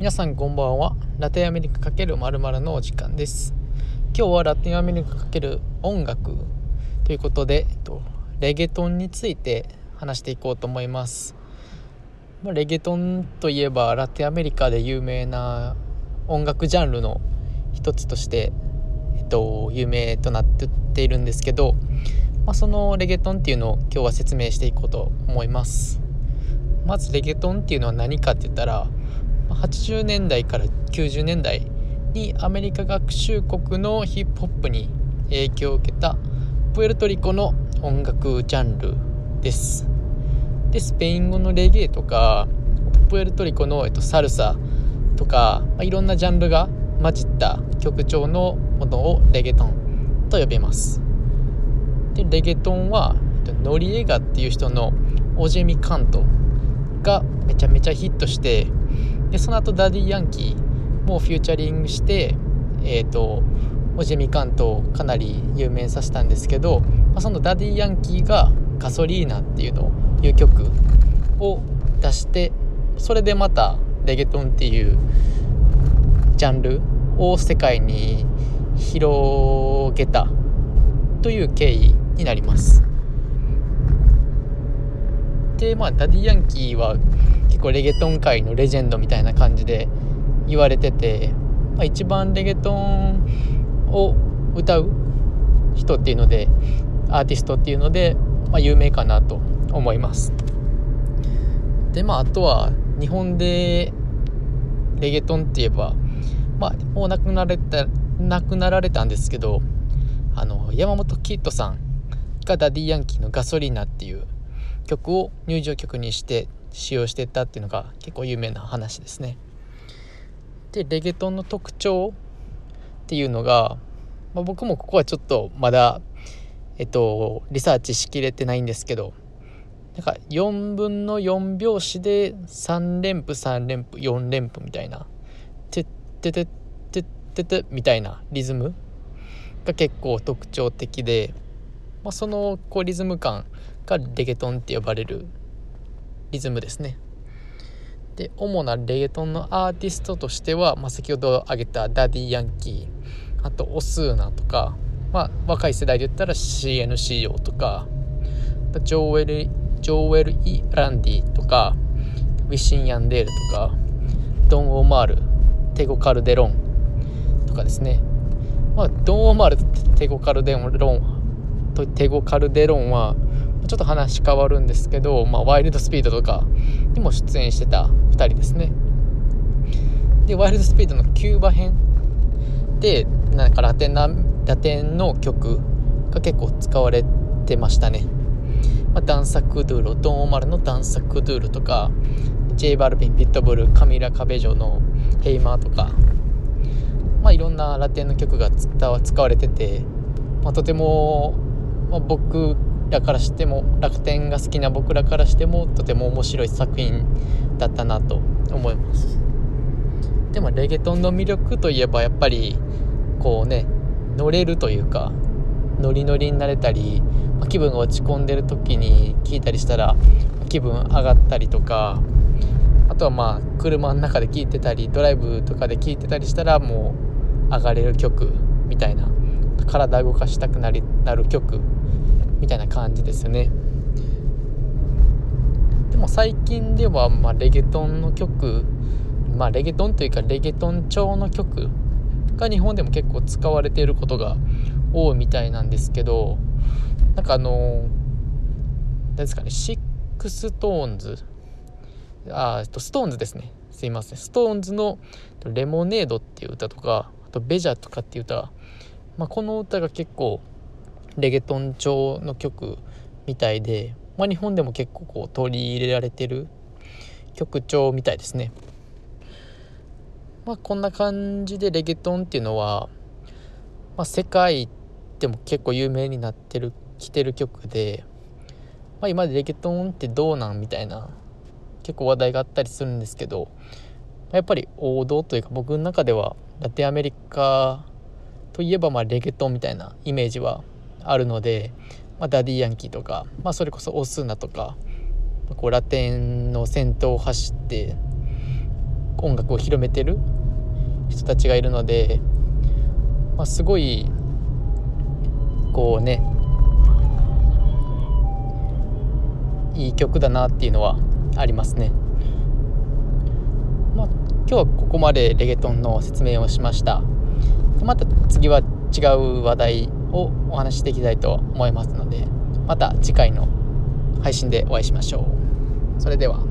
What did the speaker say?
皆さんこんばんは。ラテンアメリカ×まるのお時間です。今日はラテンアメリカ×音楽ということでレゲトンについて話していこうと思います。レゲトンといえばラテンアメリカで有名な音楽ジャンルの一つとして、えっと、有名となっているんですけど、まあ、そのレゲトンっていうのを今日は説明していこうと思います。まずレゲトンっていうのは何かって言ったら80年代から90年代にアメリカ合衆国のヒップホップに影響を受けたプエルトリコの音楽ジャンルです。でスペイン語のレゲエとかプエルトリコの、えっと、サルサとか、まあ、いろんなジャンルが混じった曲調のものをレゲトンと呼びます。でレゲトンはノリエガっていう人の Oye Mi Canto がめちゃめちゃヒットしてでその後ダディ・ヤンキーもフューチャリングしてえっ、ー、と Oye Mi Canto をかなり有名させたんですけど、まあ、そのダディ・ヤンキーが「ガソリーナ」っていうのをいう曲を出してそれでまたレゲトンっていうジャンルを世界に広げたという経緯になります。でまあダディ・ヤンキーはこうレゲトン界のレジェンドみたいな感じで言われてて、まあ、一番レゲトンを歌う人っていうのでアーティストっていうので、まあ、有名かなと思います。でまああとは日本でレゲトンって言えばまあもう亡くなられた亡くなられたんですけどあの山本キッドさんがダディ・ヤンキーの「 Gasolina」っていう曲を入場曲にして使用してったっていうのが結構有名な話ですね。でレゲトンの特徴っていうのが、まあ、僕もここはちょっとまだえっとリサーチしきれてないんですけどなんか4分の4拍子で3連符3連符4連符みたいな「てっててってってて」みたいなリズムが結構特徴的で、まあ、そのこうリズム感がレゲトンって呼ばれるリズムですね。で主なレゲトンのアーティストとしては、まあ、先ほど挙げたダディ・ヤンキーあとオスーナとか、まあ、若い世代で言ったら CNCO とかジョーエル・ジョーエル・イ・ランディとかウィシン・ヤンデールとかドン・オマールテゴ・カルデロンとかですね、まあ、ドン・オマールテゴ・カルデロンとテゴ・カルデロンはちょっと話変わるんですけど、まあ、ワイルドスピードとかにも出演してた2人ですね。でワイルドスピードのキューバ編でなんかラテンなラテンの曲が結構使われてましたね、まあ、ダンサクドゥールドン・オマルのダンサクドゥールとか J バルビンピットブルカミラ・カベジョのヘイマーとかまあいろんなラテンの曲が使われてて、まあ、とても、まあ、僕らからしても楽天が好きな僕らからしてもとても面白い作品だったなと思います。でもレゲトンの魅力といえばやっぱりこうね乗れるというかノリノリになれたり気分が落ち込んでる時に聴いたりしたら気分上がったりとかあとはまあ車の中で聴いてたりドライブとかで聴いてたりしたらもう上がれる曲みたいな体動かしたくなりなる曲みたいな感じですね。でも最近では、まあ、レゲトンの曲まあレゲトンというかレゲトン調の曲が日本でも結構使われていることが多いみたいなんですけどなんかあの何ですかね SixTONES。あ、ストーンズですね。すいません。ストーンズの「レモネード」っていう歌とかあと「ベジャー」とかっていう歌、まあ、この歌が結構レゲトン調の曲みたいで、まあ、日本でも結構こう取り入れられてる曲調みたいですね。まあ、こんな感じでレゲトンっていうのは、まあ、世界でも結構有名になってる来てる曲で、まあ、今までレゲトンってどうなんみたいな結構話題があったりするんですけどやっぱり王道というか僕の中ではラテンアメリカといえばまあレゲトンみたいなイメージはあるので、まあ、ダディ・ヤンキーとか、まあ、それこそオスーナとかこうラテンの先頭を走って音楽を広めてる人たちがいるので、まあ、すごいこうねいい曲だなっていうのはありますね。まあ、今日はここまでレゲトンの説明をしました。また次は違う話題をお話ししていきたいと思いますのでまた次回の配信でお会いしましょう。それでは。